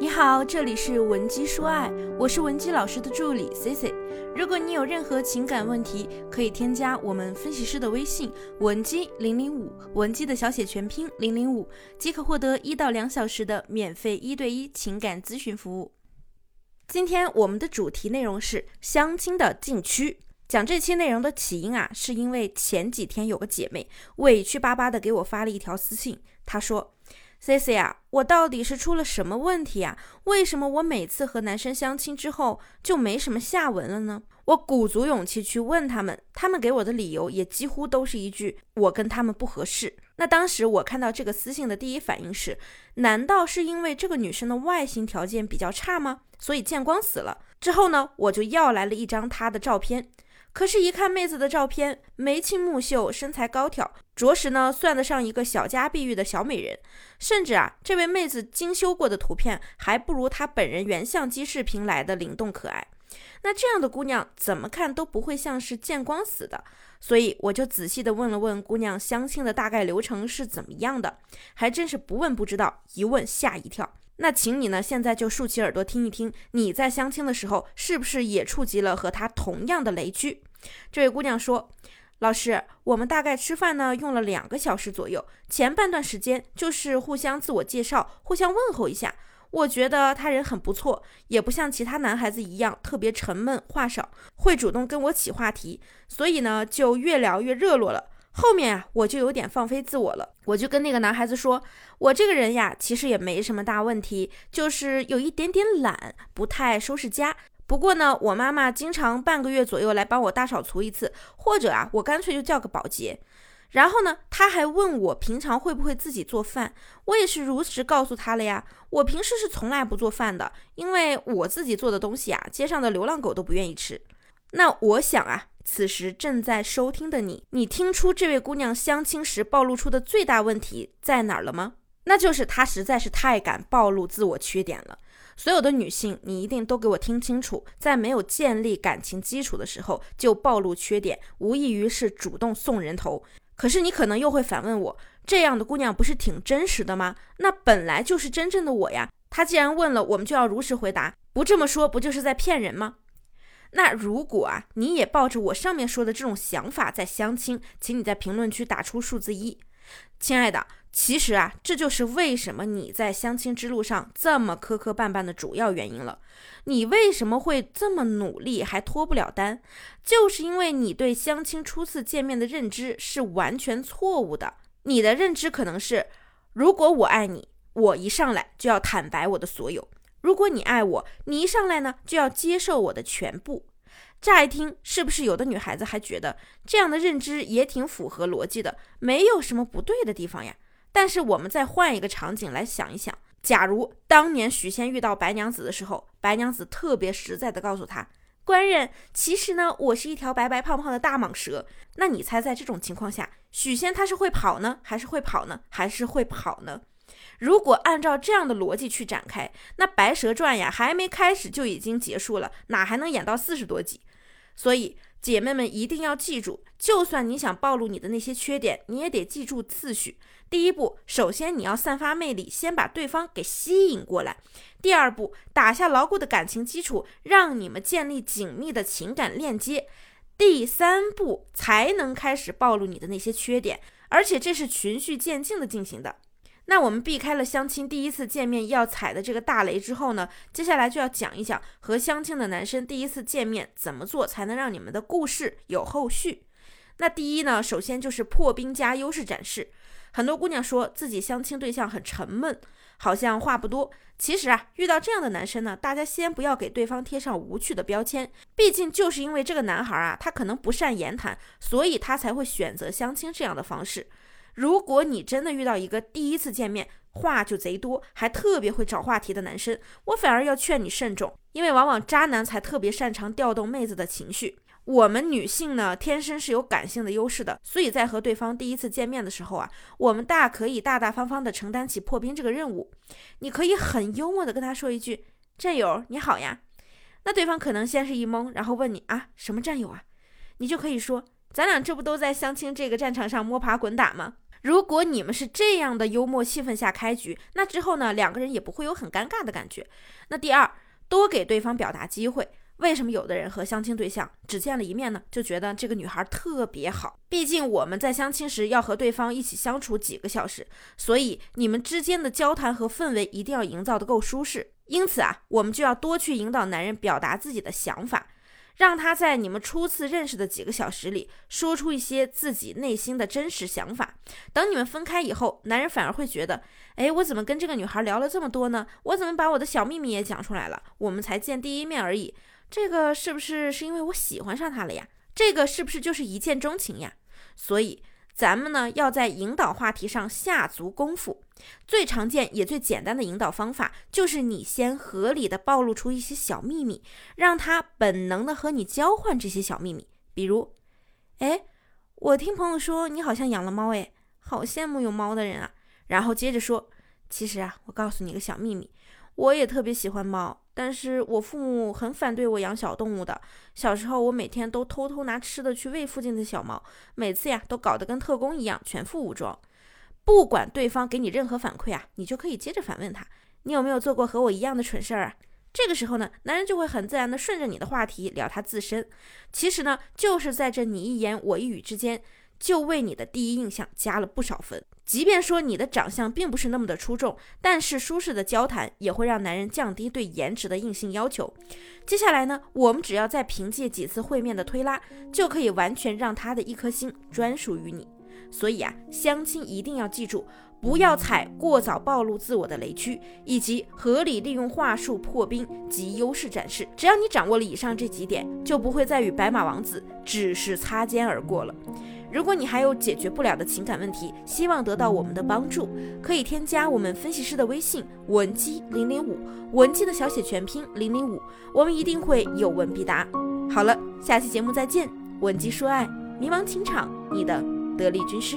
你好，这里是文姬说爱，我是文姬老师的助理 C C。如果你有任何情感问题，可以添加我们分析师的微信文姬零零五，文姬的小写全拼零零五，即可获得一到两小时的免费一对一情感咨询服务。今天我们的主题内容是相亲的禁区。讲这期内容的起因啊，是因为前几天有个姐妹委屈巴巴的给我发了一条私信，她说。C C 啊，我到底是出了什么问题啊？为什么我每次和男生相亲之后就没什么下文了呢？我鼓足勇气去问他们，他们给我的理由也几乎都是一句“我跟他们不合适”。那当时我看到这个私信的第一反应是：难道是因为这个女生的外形条件比较差吗？所以见光死了？之后呢，我就要来了一张她的照片。可是，一看妹子的照片，眉清目秀，身材高挑，着实呢算得上一个小家碧玉的小美人。甚至啊，这位妹子精修过的图片还不如她本人原相机视频来的灵动可爱。那这样的姑娘怎么看都不会像是见光死的。所以我就仔细的问了问姑娘相亲的大概流程是怎么样的，还真是不问不知道，一问吓一跳。那请你呢，现在就竖起耳朵听一听，你在相亲的时候是不是也触及了和他同样的雷区？这位姑娘说：“老师，我们大概吃饭呢用了两个小时左右，前半段时间就是互相自我介绍，互相问候一下。我觉得他人很不错，也不像其他男孩子一样特别沉闷，话少，会主动跟我起话题，所以呢就越聊越热络了。”后面啊，我就有点放飞自我了，我就跟那个男孩子说，我这个人呀，其实也没什么大问题，就是有一点点懒，不太收拾家。不过呢，我妈妈经常半个月左右来帮我大扫除一次，或者啊，我干脆就叫个保洁。然后呢，他还问我平常会不会自己做饭，我也是如实告诉他了呀，我平时是从来不做饭的，因为我自己做的东西啊，街上的流浪狗都不愿意吃。那我想啊。此时正在收听的你，你听出这位姑娘相亲时暴露出的最大问题在哪儿了吗？那就是她实在是太敢暴露自我缺点了。所有的女性，你一定都给我听清楚，在没有建立感情基础的时候就暴露缺点，无异于是主动送人头。可是你可能又会反问我，这样的姑娘不是挺真实的吗？那本来就是真正的我呀。她既然问了，我们就要如实回答，不这么说不就是在骗人吗？那如果啊，你也抱着我上面说的这种想法在相亲，请你在评论区打出数字一。亲爱的，其实啊，这就是为什么你在相亲之路上这么磕磕绊绊的主要原因了。你为什么会这么努力还脱不了单？就是因为你对相亲初次见面的认知是完全错误的。你的认知可能是，如果我爱你，我一上来就要坦白我的所有。如果你爱我，你一上来呢就要接受我的全部。乍一听，是不是有的女孩子还觉得这样的认知也挺符合逻辑的，没有什么不对的地方呀？但是我们再换一个场景来想一想，假如当年许仙遇到白娘子的时候，白娘子特别实在的告诉他，官人，其实呢，我是一条白白胖胖的大蟒蛇。那你猜，在这种情况下，许仙他是会跑呢，还是会跑呢，还是会跑呢？如果按照这样的逻辑去展开，那《白蛇传》呀还没开始就已经结束了，哪还能演到四十多集？所以姐妹们一定要记住，就算你想暴露你的那些缺点，你也得记住次序。第一步，首先你要散发魅力，先把对方给吸引过来；第二步，打下牢固的感情基础，让你们建立紧密的情感链接；第三步，才能开始暴露你的那些缺点，而且这是循序渐进的进行的。那我们避开了相亲第一次见面要踩的这个大雷之后呢，接下来就要讲一讲和相亲的男生第一次见面怎么做才能让你们的故事有后续。那第一呢，首先就是破冰加优势展示。很多姑娘说自己相亲对象很沉闷，好像话不多。其实啊，遇到这样的男生呢，大家先不要给对方贴上无趣的标签，毕竟就是因为这个男孩啊，他可能不善言谈，所以他才会选择相亲这样的方式。如果你真的遇到一个第一次见面话就贼多，还特别会找话题的男生，我反而要劝你慎重，因为往往渣男才特别擅长调动妹子的情绪。我们女性呢，天生是有感性的优势的，所以在和对方第一次见面的时候啊，我们大可以大大方方的承担起破冰这个任务。你可以很幽默的跟他说一句：“战友你好呀。”那对方可能先是一懵，然后问你啊什么战友啊？你就可以说：“咱俩这不都在相亲这个战场上摸爬滚打吗？”如果你们是这样的幽默气氛下开局，那之后呢，两个人也不会有很尴尬的感觉。那第二，多给对方表达机会。为什么有的人和相亲对象只见了一面呢，就觉得这个女孩特别好？毕竟我们在相亲时要和对方一起相处几个小时，所以你们之间的交谈和氛围一定要营造的够舒适。因此啊，我们就要多去引导男人表达自己的想法。让他在你们初次认识的几个小时里说出一些自己内心的真实想法。等你们分开以后，男人反而会觉得，哎，我怎么跟这个女孩聊了这么多呢？我怎么把我的小秘密也讲出来了？我们才见第一面而已，这个是不是是因为我喜欢上她了呀？这个是不是就是一见钟情呀？所以。咱们呢要在引导话题上下足功夫，最常见也最简单的引导方法就是你先合理的暴露出一些小秘密，让他本能的和你交换这些小秘密。比如，哎，我听朋友说你好像养了猫，哎，好羡慕有猫的人啊。然后接着说，其实啊，我告诉你个小秘密，我也特别喜欢猫。但是我父母很反对我养小动物的。小时候，我每天都偷偷拿吃的去喂附近的小猫，每次呀都搞得跟特工一样，全副武装。不管对方给你任何反馈啊，你就可以接着反问他：你有没有做过和我一样的蠢事儿啊？这个时候呢，男人就会很自然的顺着你的话题聊他自身。其实呢，就是在这你一言我一语之间。就为你的第一印象加了不少分。即便说你的长相并不是那么的出众，但是舒适的交谈也会让男人降低对颜值的硬性要求。接下来呢，我们只要再凭借几次会面的推拉，就可以完全让他的一颗心专属于你。所以啊，相亲一定要记住，不要踩过早暴露自我的雷区，以及合理利用话术破冰及优势展示。只要你掌握了以上这几点，就不会再与白马王子只是擦肩而过了。如果你还有解决不了的情感问题，希望得到我们的帮助，可以添加我们分析师的微信文姬零零五，文姬的小写全拼零零五，我们一定会有问必答。好了，下期节目再见，文姬说爱，迷茫情场，你的得力军师。